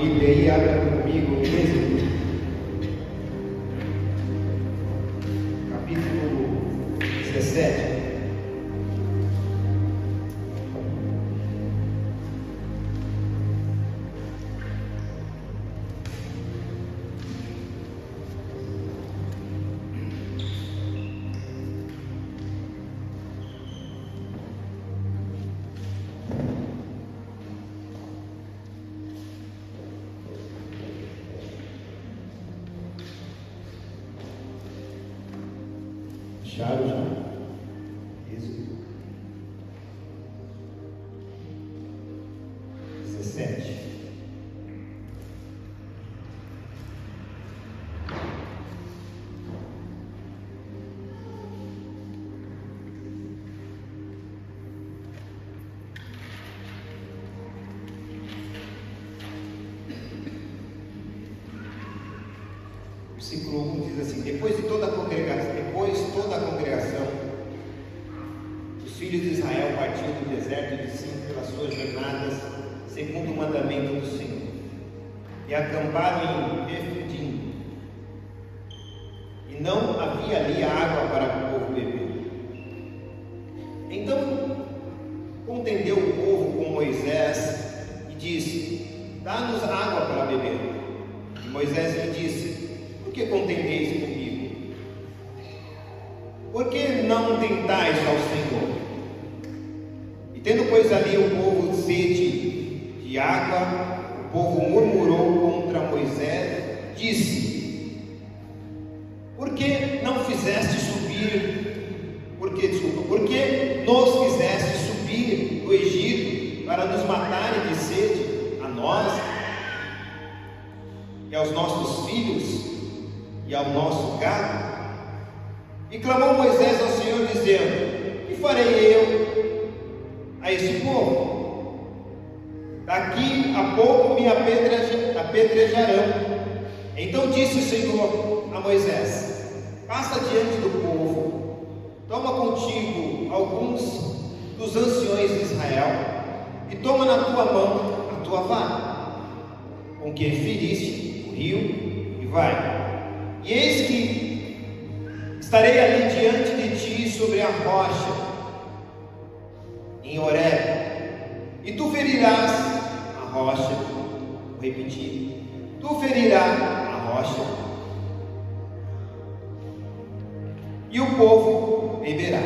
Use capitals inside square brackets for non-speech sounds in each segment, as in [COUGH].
Bíblia aí, abra comigo, Êxodo. Capítulo 17. Diante do povo, toma contigo alguns dos anciões de Israel, e toma na tua mão a tua vara, com que feriste o rio, e vai. E eis que Estarei ali diante de ti sobre a rocha, em Horeb, e tu ferirás a rocha. Vou repetir: tu ferirás a rocha, e o povo beberá,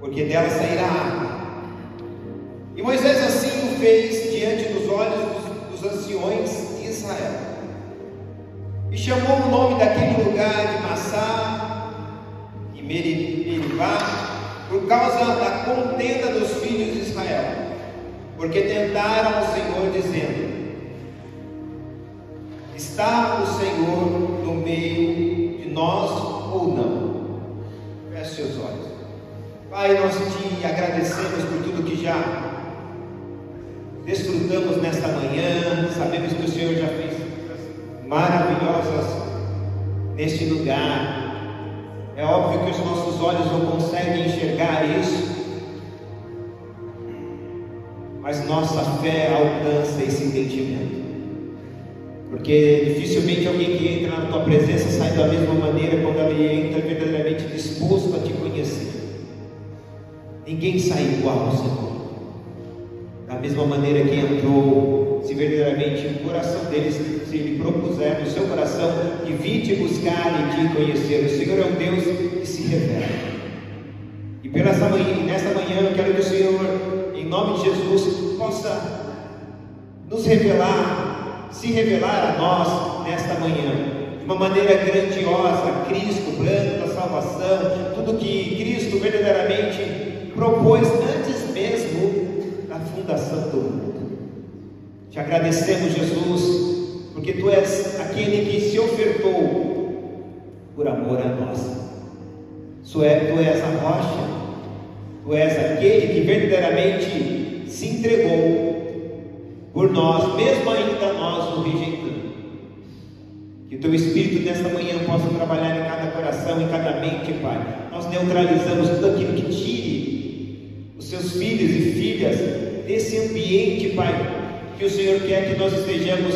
porque dela sairá água. E Moisés assim o fez diante dos olhos dos, dos anciões de Israel. E chamou o nome daquele lugar de Massá e Meri- Meribá, por causa da contenda dos filhos de Israel, porque tentaram o Senhor, dizendo: Está o Senhor no meio nós ou não? Feche seus olhos. Pai, nós te agradecemos por tudo que já desfrutamos nesta manhã, sabemos que o Senhor já fez maravilhosas neste lugar. É óbvio que os nossos olhos não conseguem enxergar isso, mas nossa fé alcança esse entendimento. Porque dificilmente alguém que entra na tua presença sai da mesma maneira quando ele entra verdadeiramente disposto a te conhecer. Ninguém sai igual ao Senhor. Da mesma maneira que entrou, se verdadeiramente o coração deles se lhe propuser no seu coração e vir te buscar e te conhecer. O Senhor é um Deus que se revela. E essa manhã, nessa manhã eu quero que o Senhor, em nome de Jesus, possa nos revelar, se revelar a nós nesta manhã, de uma maneira grandiosa, Cristo, plano da salvação, tudo que Cristo verdadeiramente propôs antes mesmo da fundação do mundo. Te agradecemos, Jesus, porque Tu és aquele que se ofertou por amor a nós. Tu é- Tu és a rocha, Tu és aquele que verdadeiramente se entregou por nós, mesmo ainda nós o rejeitando. Que o Teu Espírito nesta manhã possa trabalhar em cada coração, em cada mente, Pai. Nós neutralizamos tudo aquilo que tire os seus filhos e filhas desse ambiente, Pai, que o Senhor quer que nós estejamos,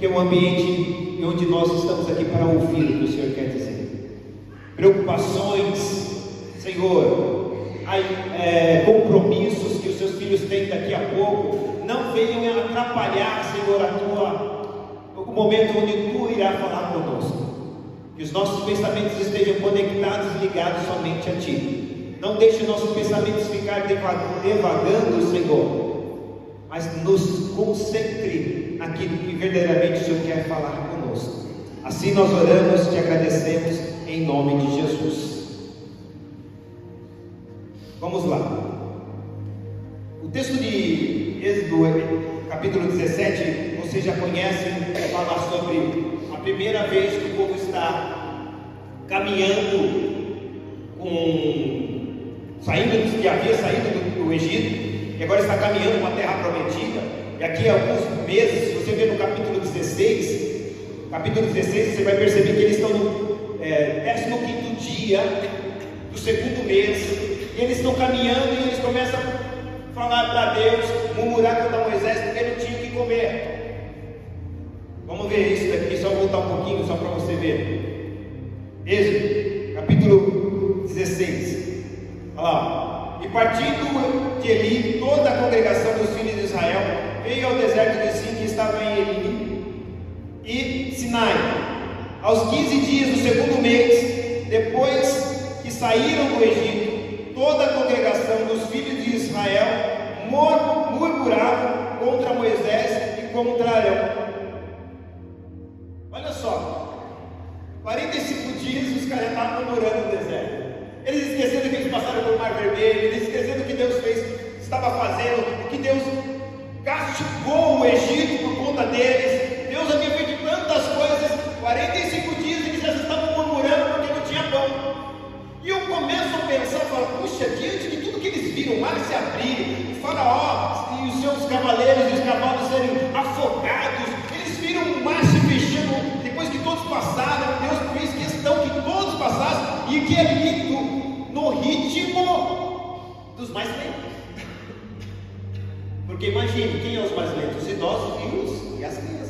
que é o ambiente onde nós estamos aqui para ouvir o que o Senhor quer dizer. Preocupações, Senhor, é, compromissos que os seus filhos têm daqui a pouco, não venham atrapalhar, Senhor, a tua, o momento onde tu irá falar conosco. Que os nossos pensamentos estejam conectados, ligados somente a Ti. Não deixe nossos pensamentos ficar devagando, Senhor, mas nos concentre naquilo que verdadeiramente o Senhor quer falar conosco. Assim nós oramos e agradecemos em nome de Jesus. Vamos lá. O texto de Êxodo, capítulo 17, vocês já conhecem, fala sobre a primeira vez que o povo está caminhando com saindo que havia saído do, do Egito e agora está caminhando com a terra prometida. E aqui alguns meses, se você ver no capítulo 16, capítulo 16, você vai perceber que eles estão no é, 15 dia do segundo mês e eles estão caminhando e eles começam falar para Deus, murmurar contra Moisés, porque não tinha que comer. Vamos ver isso daqui, só voltar um pouquinho, só para você ver. Êxodo, capítulo 16. Olha lá. E partindo de Eli, toda a congregação dos filhos de Israel veio ao deserto de Sim, que estava em Eli, e Sinai. Aos 15 dias do segundo mês, depois que saíram do Egito, toda a congregação dos filhos de Israel murmurava contra Moisés e contra Arão. Olha só, 45 dias os caras estavam morando no deserto. Eles esqueceram que eles passaram pelo Mar Vermelho, eles esqueceram que Deus fez, estava fazendo, que Deus castigou o Egito por conta deles. Diante de tudo que eles viram, o mar se abrir, o faraó e os seus cavaleiros e os cavalos serem afogados, eles viram o mar se fechando, depois que todos passaram, Deus fez questão que todos passassem, e que é lindo no ritmo dos mais lentos. Porque imagine, quem é os mais lentos? Os idosos e, os, e as crianças.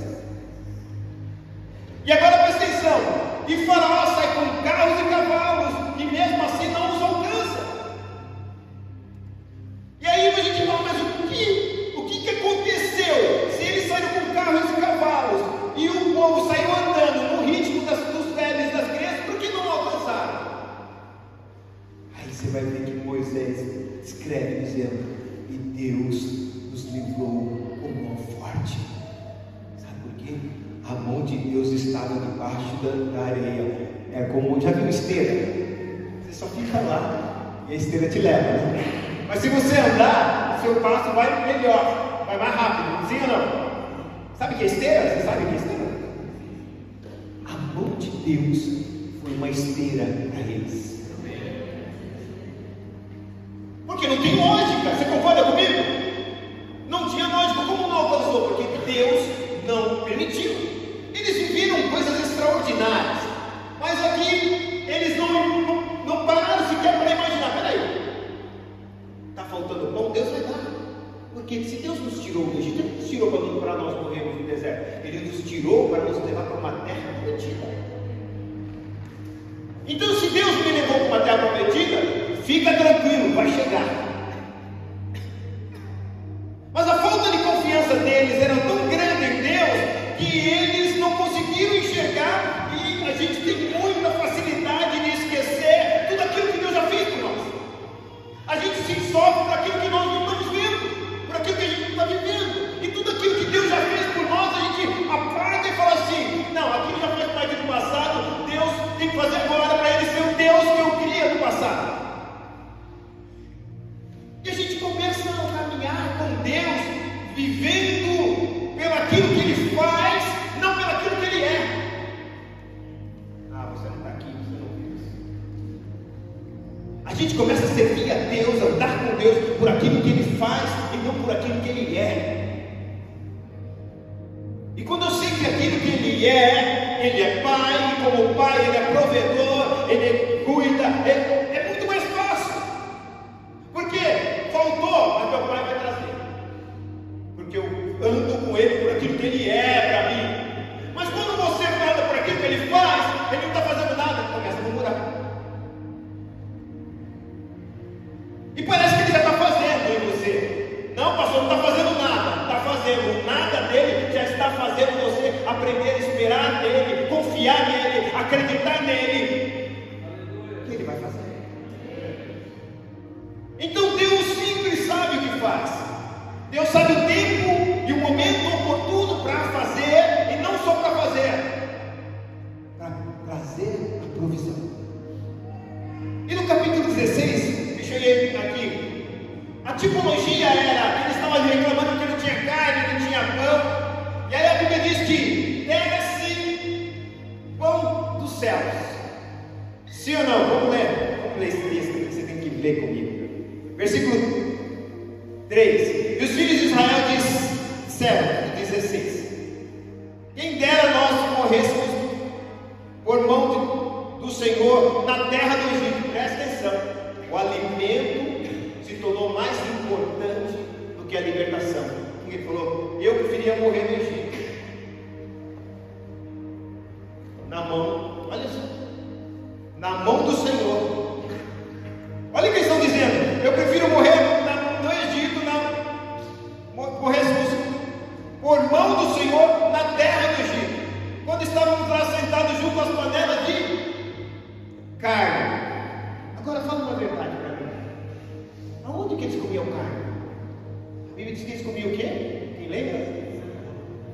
diz que eles comiam o quê? Quem lembra?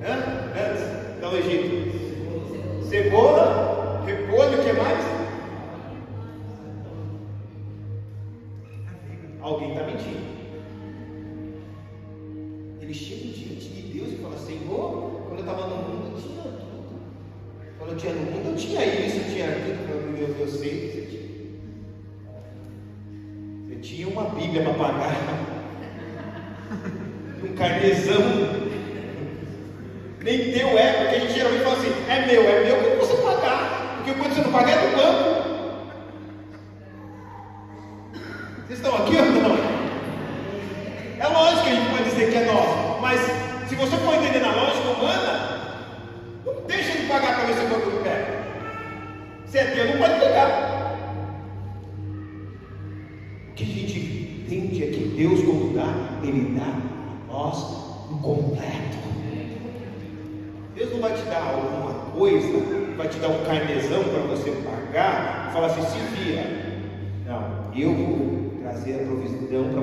Hã? Antes, no Egito. Cebola, repolho, o que mais? Alguém está mentindo. Eles chegam diante de Deus e fala Senhor, quando eu estava no mundo, eu tinha tudo. Quando eu tinha no mundo, eu tinha isso, eu tinha aquilo, meu Deus, eu sei que você tinha. Você tinha uma Bíblia para pagar um carnezão. Nem teu é, porque a gente geralmente fala assim, é meu, é meu, como você pagar? Porque quando você não paga é do banco.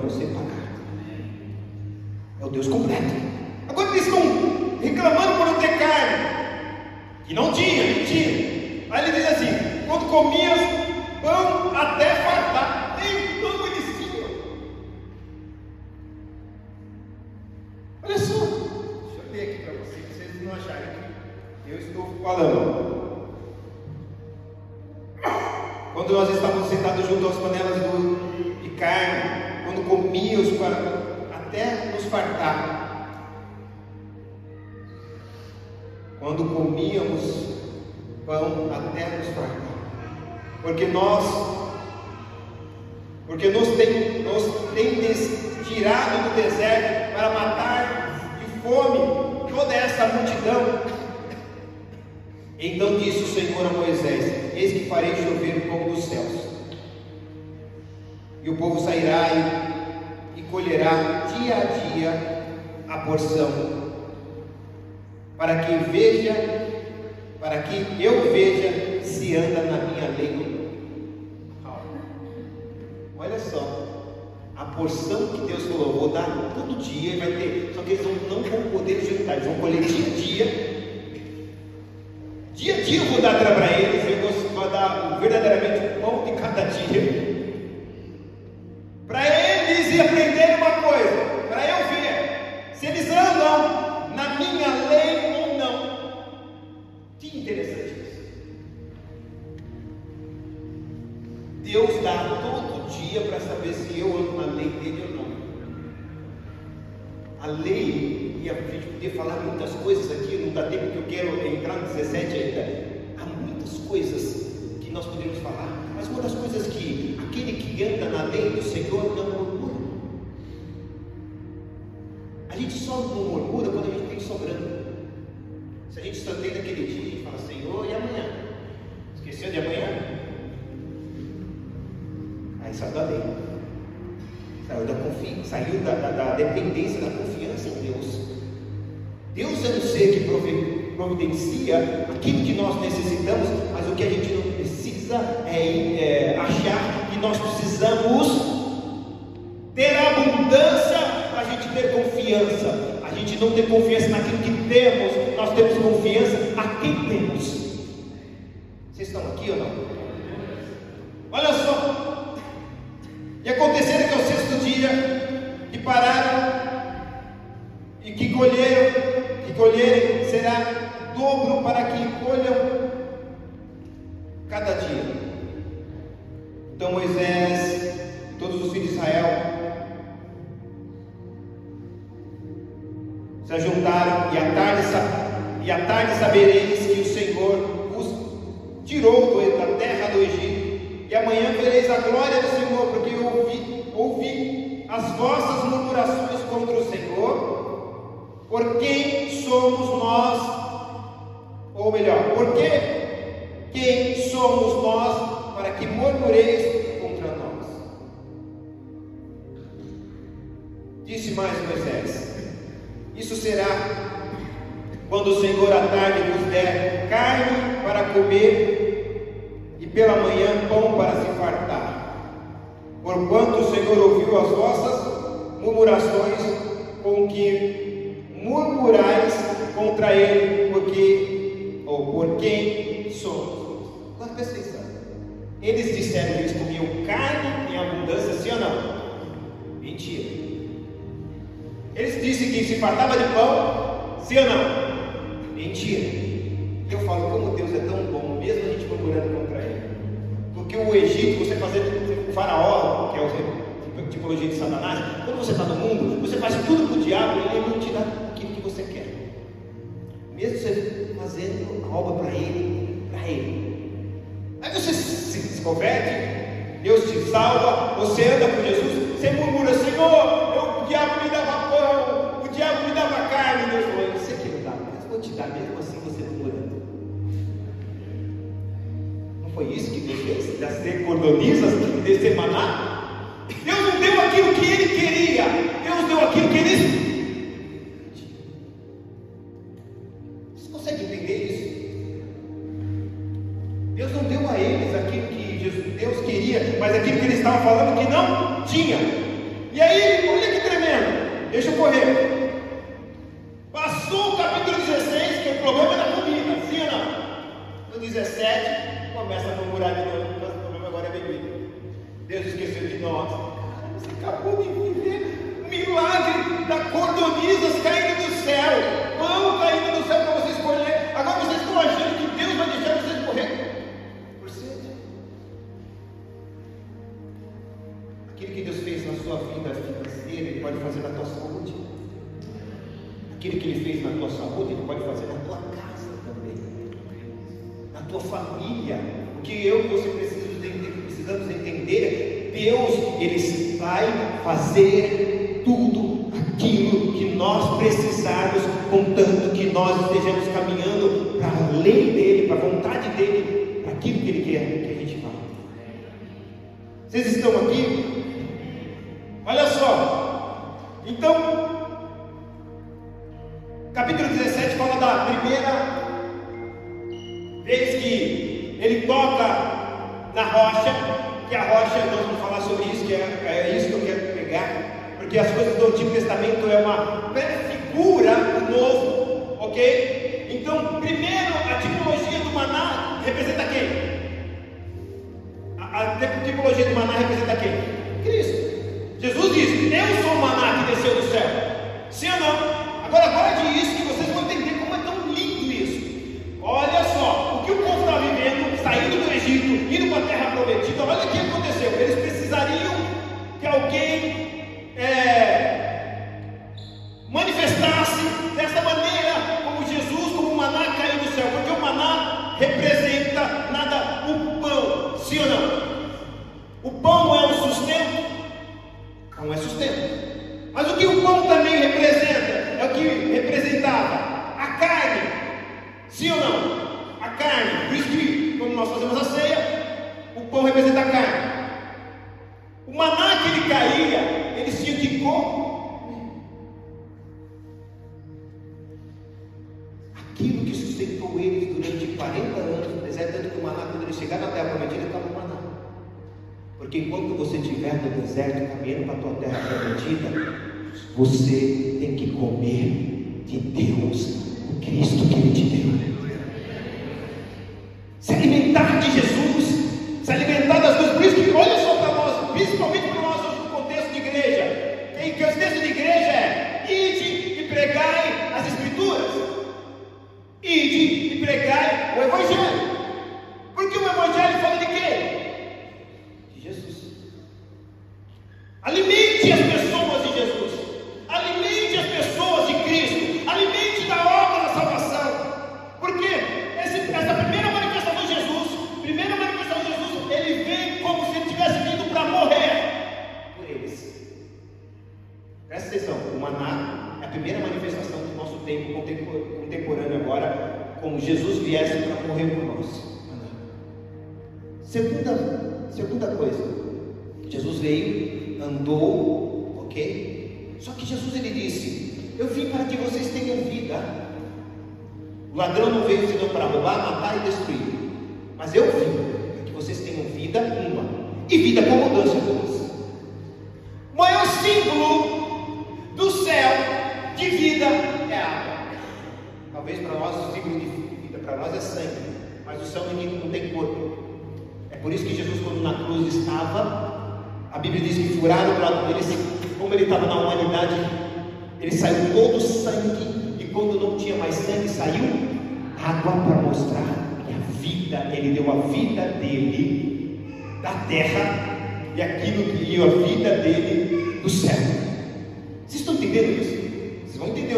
我喜欢 eu veja se anda na minha lei ou não. Olha só, a porção que Deus falou, vou dar todo dia, vai ter, só que eles não vão poder juntar, eles vão colher dia a dia. Dia a dia eu vou dar para eles, eu vou, dar verdadeiramente o pão de cada dia. Disse mais Moisés: isso será quando o Senhor à tarde nos der carne para comer e pela manhã pão para se fartar. Porquanto o Senhor ouviu as vossas murmurações com que murmurais contra ele, porque ou por quem somos. Agora presta atenção. Eles disseram que eles comiam carne em abundância, sim ou não? Mentira. Eles disseram que se fartava de pão, sim ou não? Mentira. Eu falo, como Deus é tão bom, mesmo a gente procurando contra ele. Porque o Egito, você fazer o faraó, que é o tipologia de Satanás, quando você está no mundo, você faz tudo para o diabo e ele não te dá aquilo que você quer. Mesmo você fazendo a obra para ele, para ele. Aí você se, converte, Deus te salva, você anda com Jesus, você murmura, Senhor, eu, o diabo me dava pão, foi isso que Deus fez? Das cordonisas, descer maná? Deus não deu aquilo que ele queria, Deus deu aquilo que ele contanto que nós estejamos caminhando para a lei dEle, para a vontade dEle, para aquilo que Ele quer que a gente vá. Vocês estão aqui? Olha só. Então, capítulo 17 fala da primeira vez que ele toca na rocha, que a rocha, nós vamos falar sobre isso, que é, é isso que eu quero pegar, porque as coisas do Antigo Testamento é uma prefigura Novo, ok? Então, primeiro, a tipologia do maná representa quem? A, a tipologia do maná representa quem? Cristo. Jesus diz: Eu sou o maná que desceu do céu. Sim ou não? Agora, guarde isso que vocês vão entender como é tão lindo isso. Olha só, o que o povo está vivendo, saindo do Egito, indo para a terra prometida, olha o que aconteceu. Eles precisariam que alguém é, representa a carne. O maná que ele caía, eles tinham que comer. Aquilo que sustentou eles durante 40 anos no deserto, tanto que o maná, quando eles chegaram na terra prometida, estava o maná. Porque enquanto você estiver no deserto, caminhando para a tua terra prometida, você tem que comer de Deus, o Cristo que Ele te deu. Ladrão não veio senão para roubar, matar e destruir. Mas eu vim para que vocês tenham vida uma e vida com mudança duas. O maior símbolo do céu de vida é água. Talvez para nós o símbolo de vida para nós é sangue, mas o céu não tem corpo. É por isso que Jesus, quando na cruz estava, a Bíblia diz que furaram o lado dele, como ele estava na humanidade, ele saiu todo sangue, e quando não tinha mais sangue, saiu água para mostrar que a vida, ele deu a vida dele da terra e aquilo que deu a vida dele do céu. Vocês estão entendendo isso? Vocês vão entender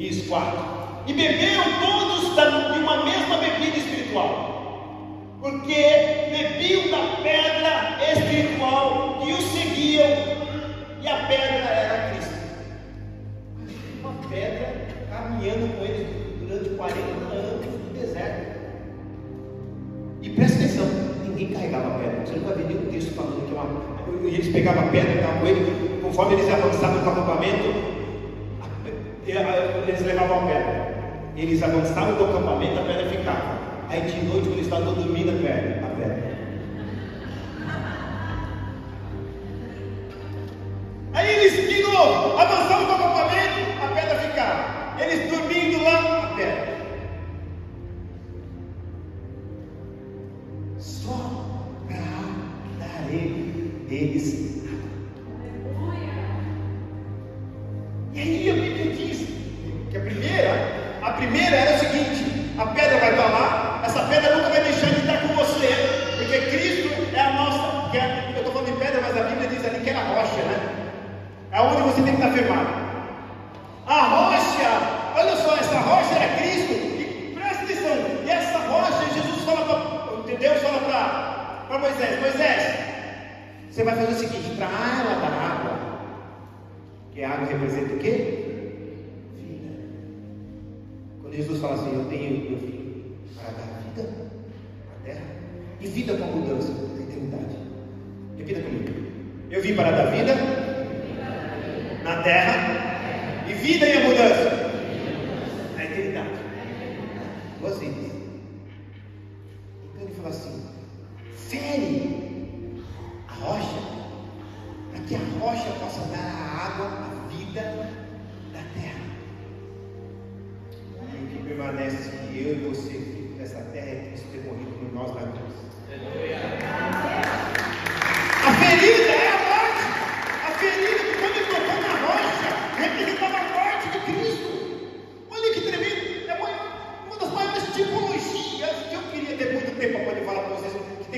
Isso, 4. E beberam todos de uma mesma bebida espiritual, porque bebiam da pedra espiritual que os seguiam, e a pedra era Cristo. Uma pedra caminhando com eles durante 40 anos no deserto. E presta atenção, ninguém carregava pedra. Você não vai ver nenhum texto falando que uma. Eles pegavam a pedra, estavam com ele, conforme eles avançavam no acampamento, eles levavam a pedra. Eles avançavam do acampamento, a pedra ficava. Aí de noite, quando estavam dormindo. A pedra.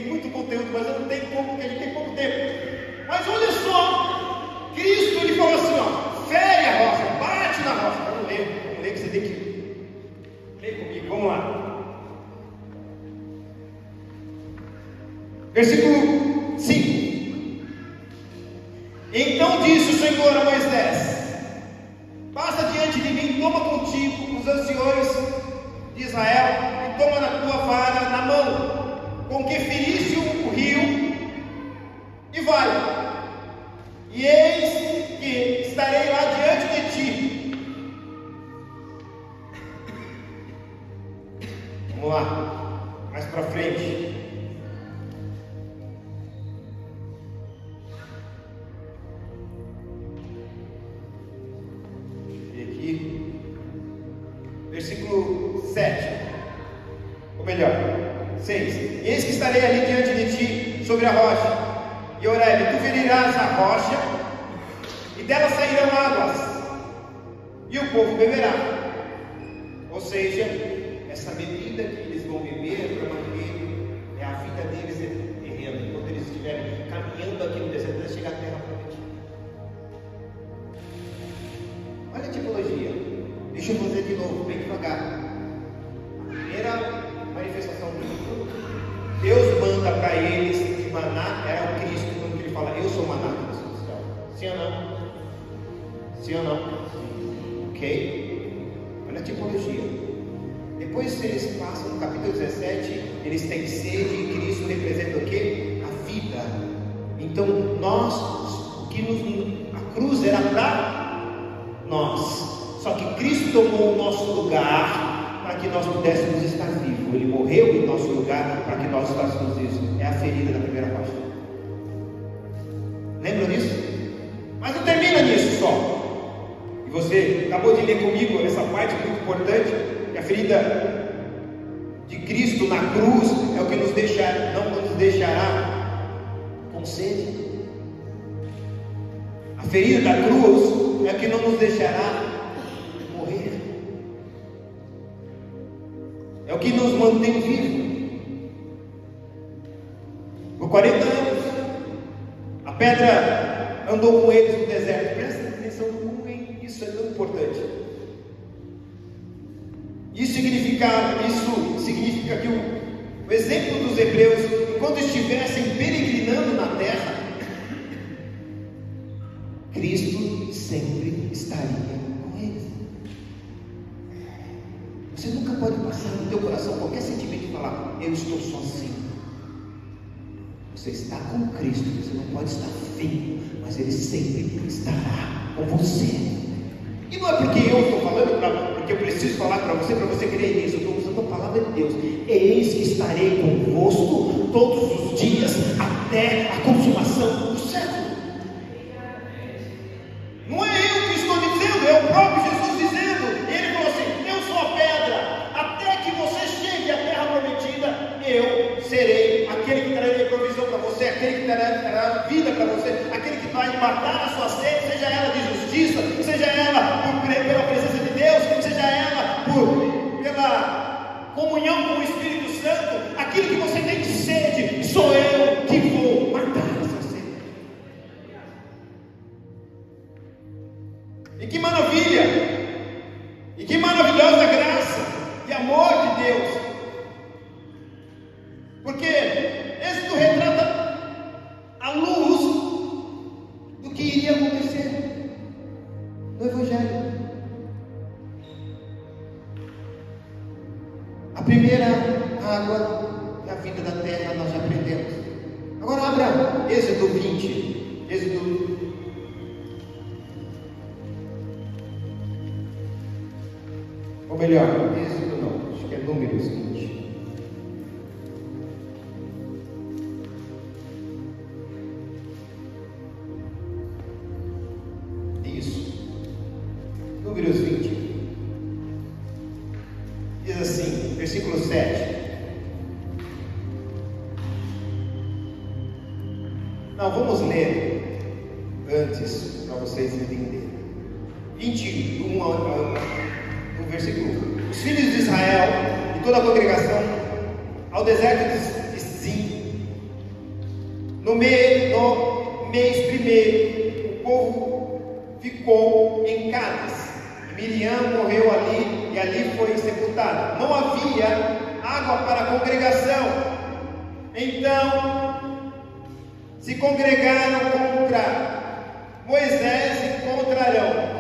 tem muito conteúdo, mas eu não tenho como, porque ele tem pouco tempo. Mas olha só, Cristo ele falou assim: ó, fere a rocha, bate na rocha. Vamos ler, vamos ler que você tem que. ler comigo, vamos lá. Versículo 5. Então disse o Senhor a Moisés. Ferido da cruz é que não nos deixará morrer. É o que nos mantém vivos. Por 40 anos, a pedra andou com eles no deserto. Presta atenção como é isso é tão importante. Isso significa, isso significa que o, o exemplo dos hebreus, quando estivessem peregrinando na terra, Cristo sempre estaria com eles. Você nunca pode passar no teu coração qualquer sentimento e falar, eu estou sozinho. Você está com Cristo, você não pode estar vivo, mas Ele sempre estará com você. E não é porque eu estou falando, para, porque eu preciso falar para você, para você crer nisso. Eu estou usando a palavra de Deus. Eis que estarei convosco todos os dias até a consumação Diz assim, versículo 7. Não, vamos ler antes para vocês entenderem. 21 no versículo Os filhos de Israel e toda a congregação ao deserto de Zim. No, meio, mês primeiro, o povo ficou em Cádiz. Miriam morreu ali e ali foi sepultado. Não havia água para a congregação. Então se congregaram contra Moisés e contra Arão.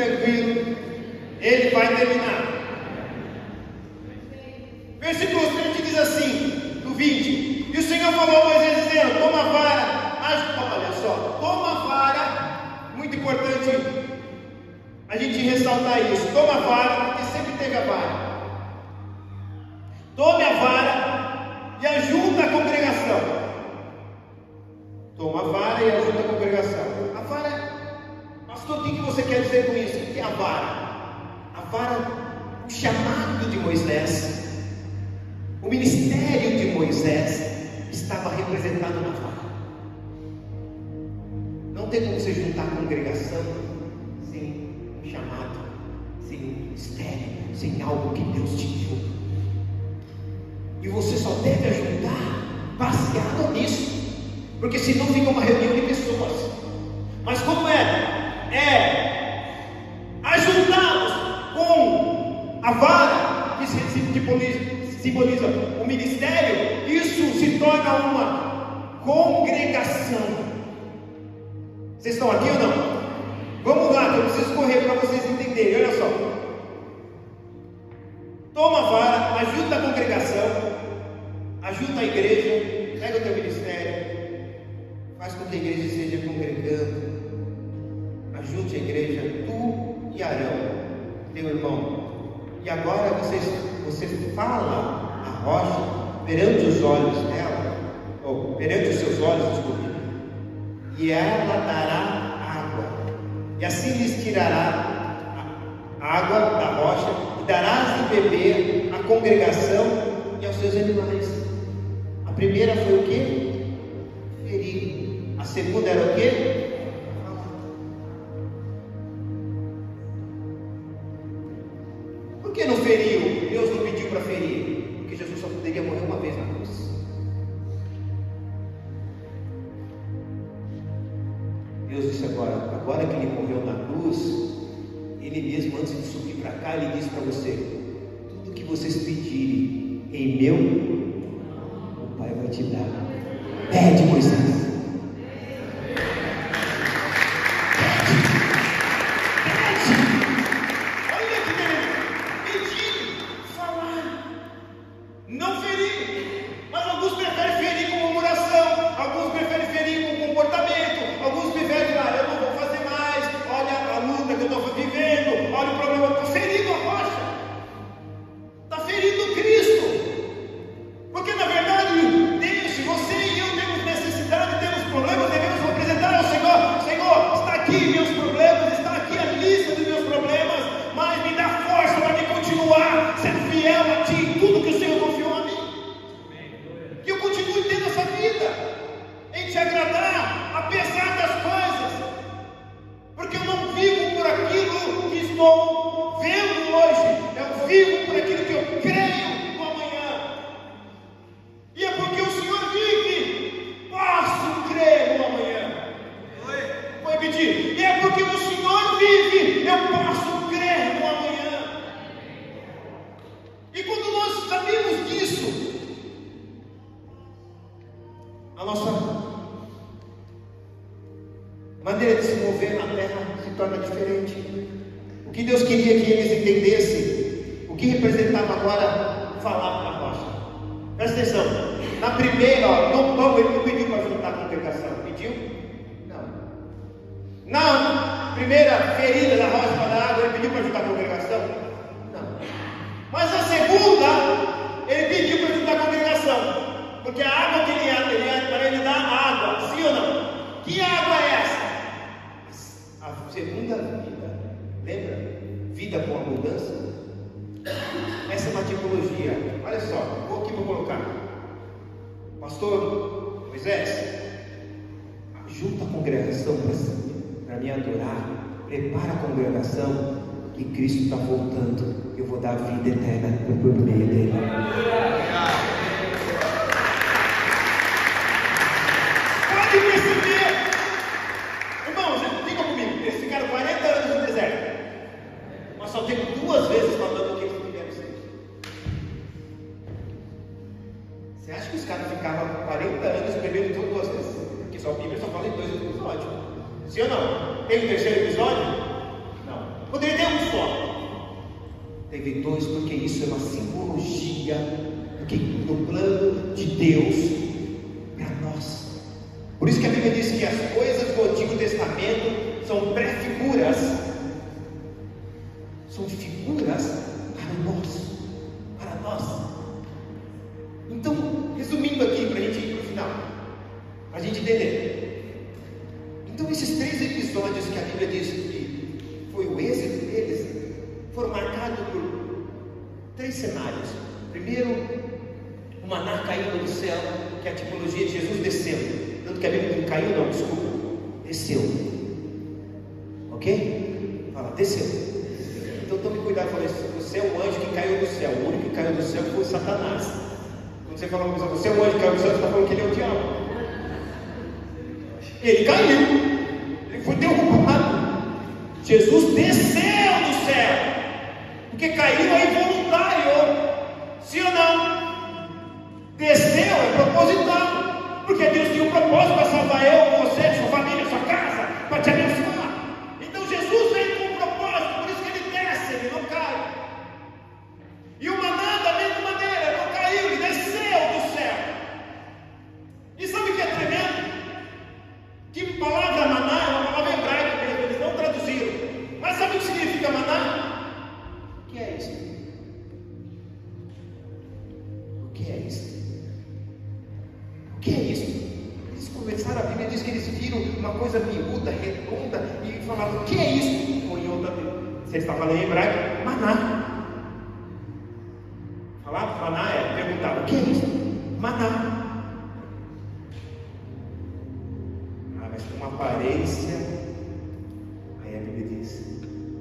tranquilo, ele vai terminar. Versículo 30 diz assim, do 20: E o Senhor falou a Moisés, dizendo: Toma a vara, as... olha só, toma a vara, muito importante a gente ressaltar isso, toma a vara, cá, ele disse para você: tudo que vocês pedirem em meu, o Pai vai te dar. Pede, Moisés.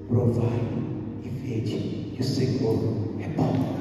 Experimenta e viram que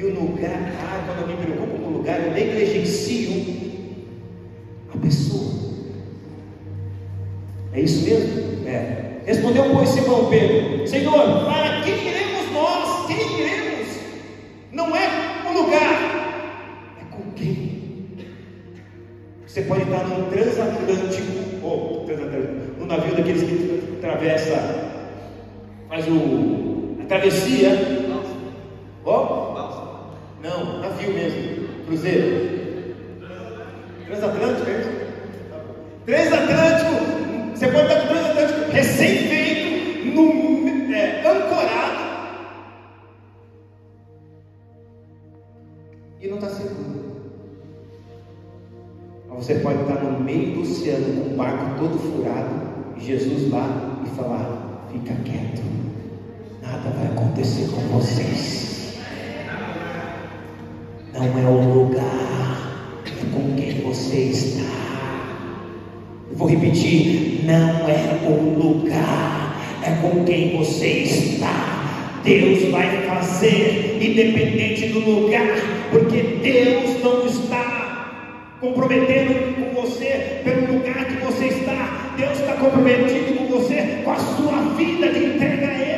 E o lugar, ah, quando eu me preocupo com o lugar, eu negligencio a pessoa. É isso mesmo? É. Respondeu, pois, Simão Pedro: Senhor, para quem iremos nós? Quem iremos? Não é o lugar, é com quem? Você pode estar num transatlântico, ou transatlântico, num navio daqueles que atravessa, faz o, a travessia, Brasil mesmo. Cruzeiro. Vou repetir: não é o lugar, é com quem você está. Deus vai fazer, independente do lugar, porque Deus não está comprometendo com você pelo lugar que você está. Deus está comprometido com você com a sua vida de entrega a Ele.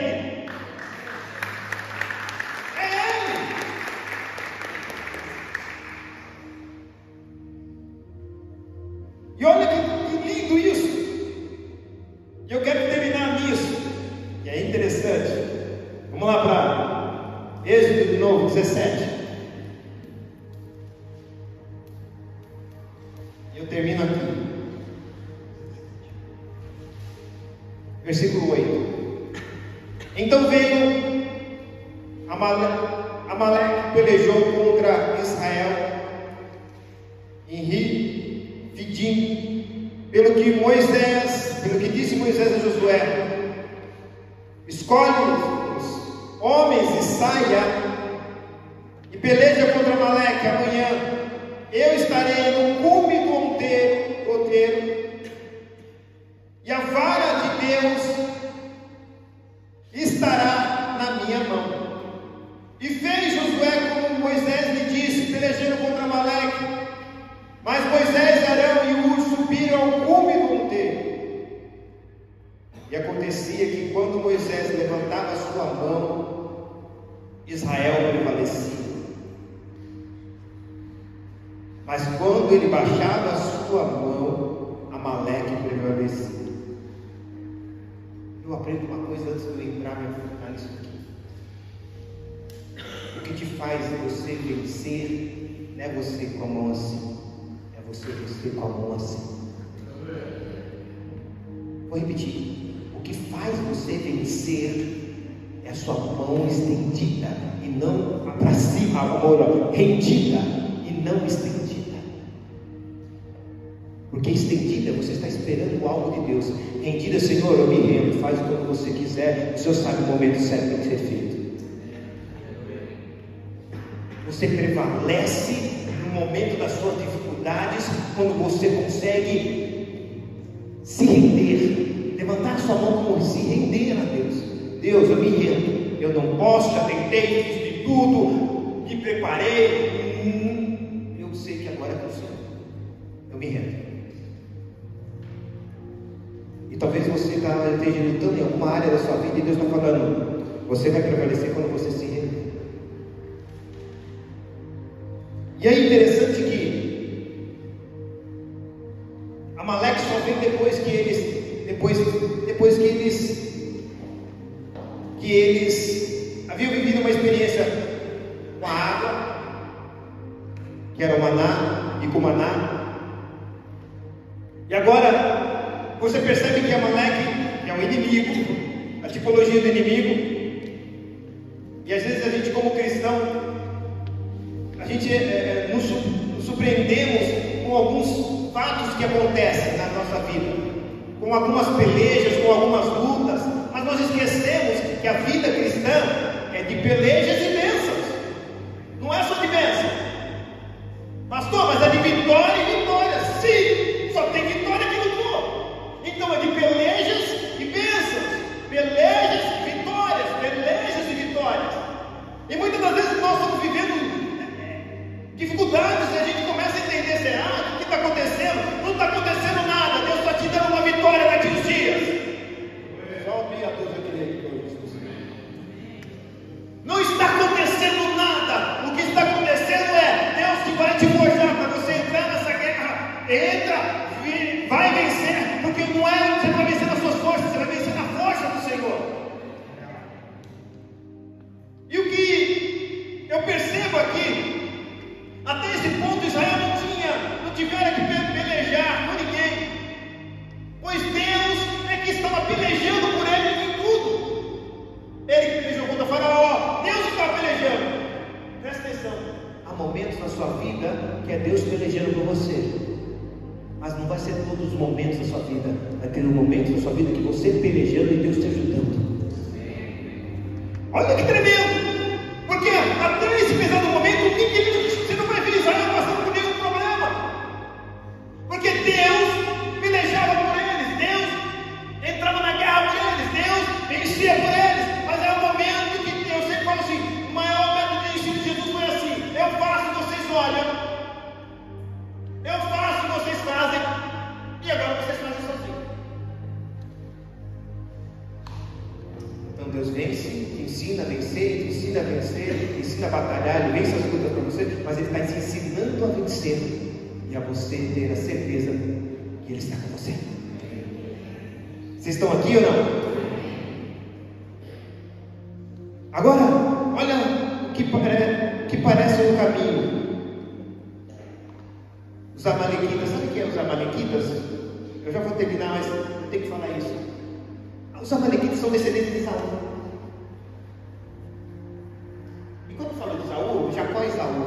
Belém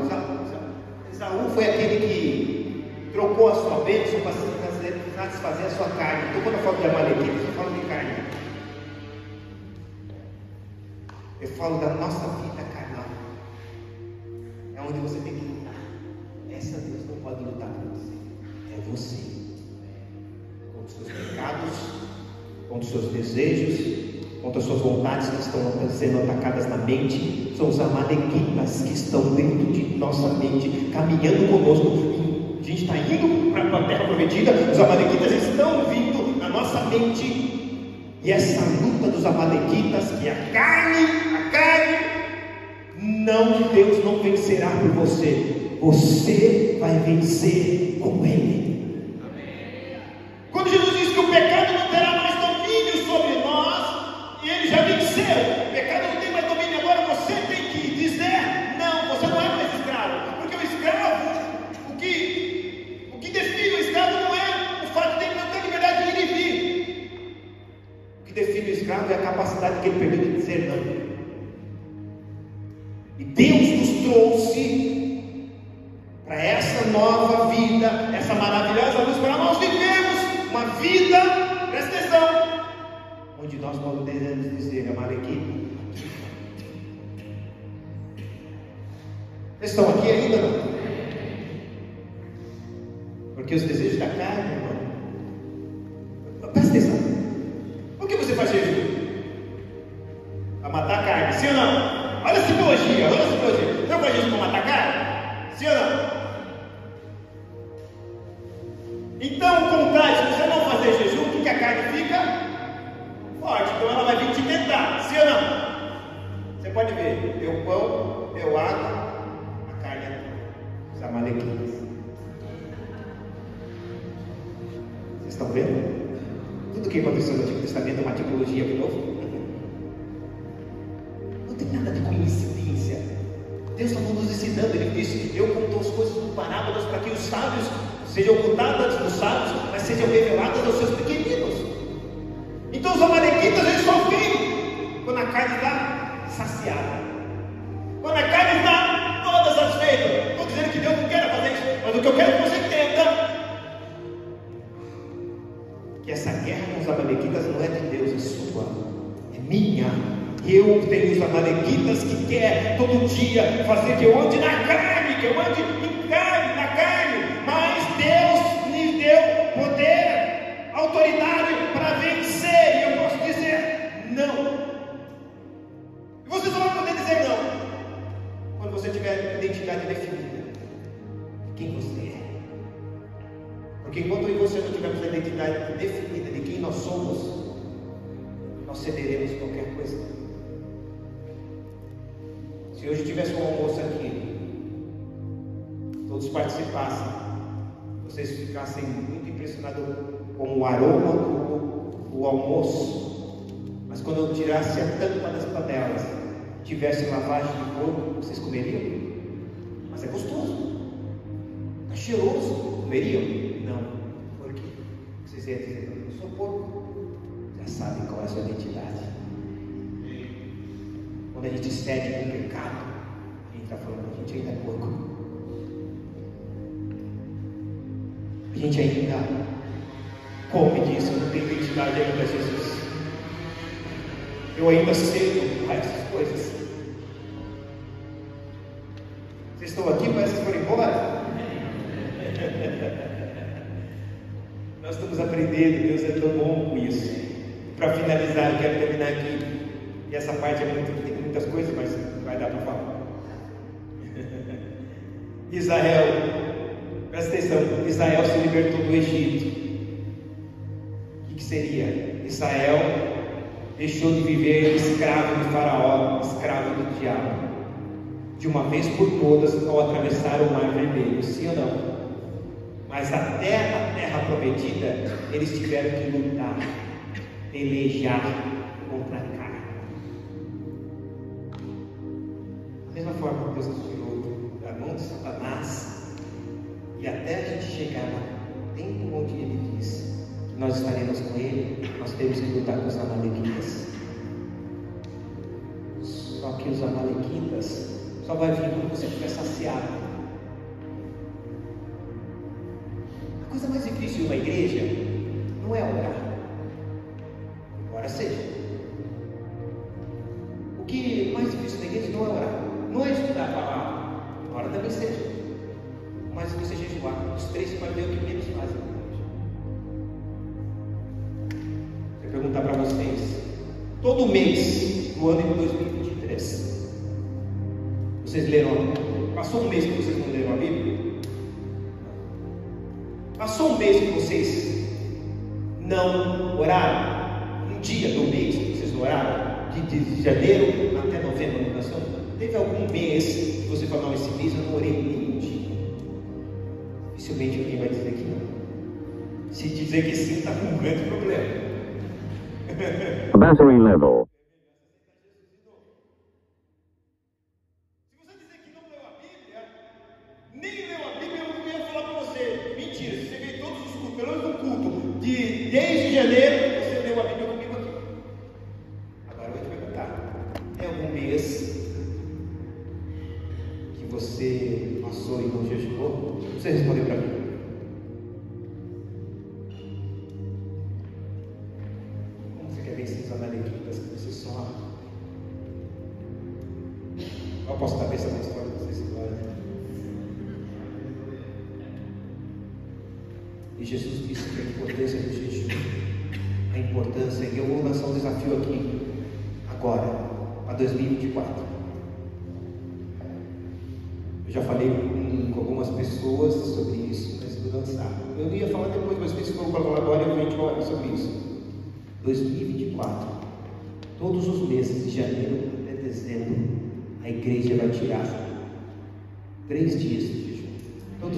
Esaú. Esaú foi aquele que trocou a sua bênção para satisfazer a sua carne. Então, quando eu falo de Amalequite, eu falo de carne. Eu falo da nossa vida carnal. É onde você tem que lutar. Essa Deus não pode lutar por você. É você. Com os seus pecados, com os seus desejos, contra suas vontades que estão sendo atacadas na mente, são os amalequitas que estão dentro de nossa mente, caminhando conosco. A gente está indo para a terra prometida, os amalequitas estão vindo na nossa mente. E essa luta dos amalequitas, que é a carne, a carne, não, Deus não vencerá por você. Você vai vencer com Ele. Reveladas aos seus pequeninos. Então os amalequitas eles vêm quando a carne está saciada. Quando a carne está toda satisfeita. Estou dizendo que Deus não quer fazer isso, mas o que eu quero é que você entenda que essa guerra com os amalequitas não é de Deus, é sua, é minha. Eu tenho os amalequitas que quer todo dia fazer que eu ande na carne, que eu ande participassem, vocês ficassem muito impressionados com o aroma do, do almoço, mas quando eu tirasse a tampa das panelas, tivesse lavagem de corpo, vocês comeriam? Mas é gostoso, está cheiroso, comeriam? Não. Por quê? Vocês iam dizer, eu sou porco. Já sabem qual é a sua identidade. Quando a gente cede com o pecado, gente está falando, a gente ainda é porco. A gente ainda come disso, não tem identidade ainda, Jesus. Eu ainda cedo essas coisas. Vocês estão aqui, parece que foram embora? [LAUGHS] Nós estamos aprendendo, Deus é tão bom com isso. Para finalizar, eu quero terminar aqui. E essa parte é muito, tem muitas coisas, mas vai dar para falar. [LAUGHS] Israel, presta atenção, Israel se libertou do Egito. O que, seria? Israel deixou de viver escravo de Faraó, escravo do diabo, de uma vez por todas ao atravessar o Mar Vermelho, sim ou não? Mas até a terra prometida, eles tiveram que lutar, pelejar contra a carne. Da mesma forma que Deus nos tirou da mão de Satanás, e até a gente chegar no tempo onde Ele diz que nós estaremos com Ele, nós temos que lutar com os amalequitas. Só que os amalequitas só vai vir quando você estiver saciado. A coisa mais difícil de uma igreja não é orar, dizer que sim, está com um grande problema. Battery level.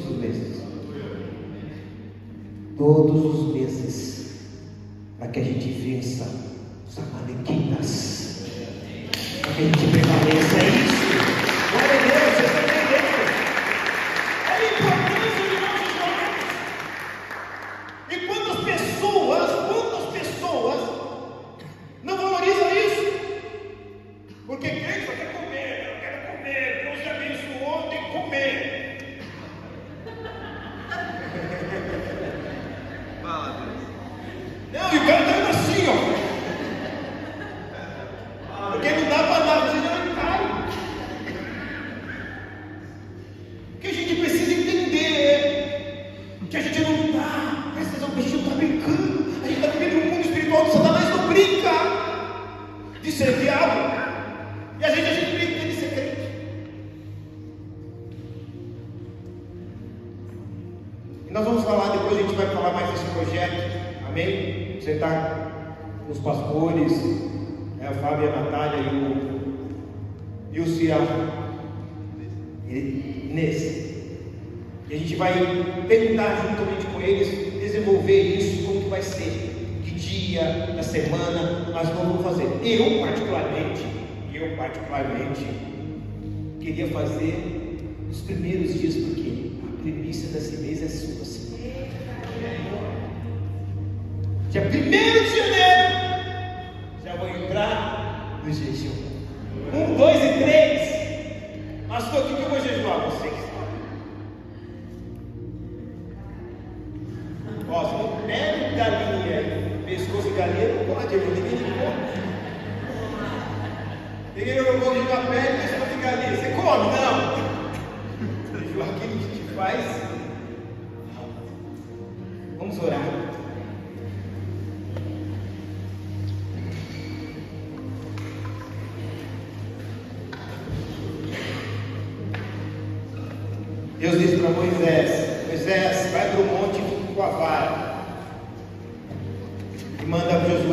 do mês. Todos os meses. Para que a gente vença os amalequitas. Para que a gente vença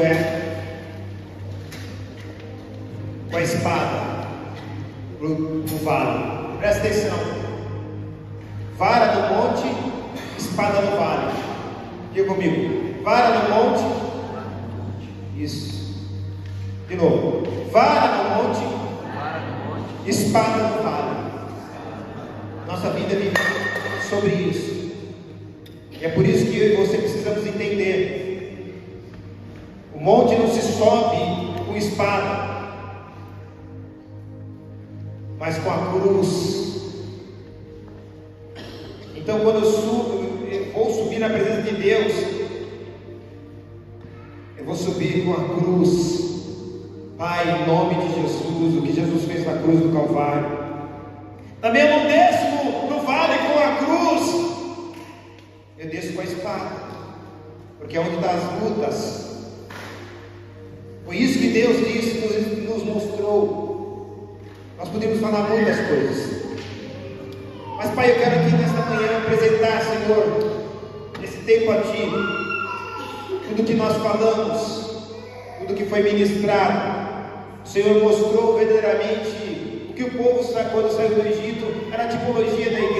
é com a espada no vale. Presta atenção. Vara do monte, espada do vale. Diga comigo. Vara do monte. Isso. De novo. Vara do monte, espada do vale. Nossa vida vive sobre isso. E é por isso que eu e você precisamos sobe com espada, mas com a cruz Senhor mostrou verdadeiramente o que o povo, quando saiu do Egito, era a tipologia da igreja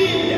Give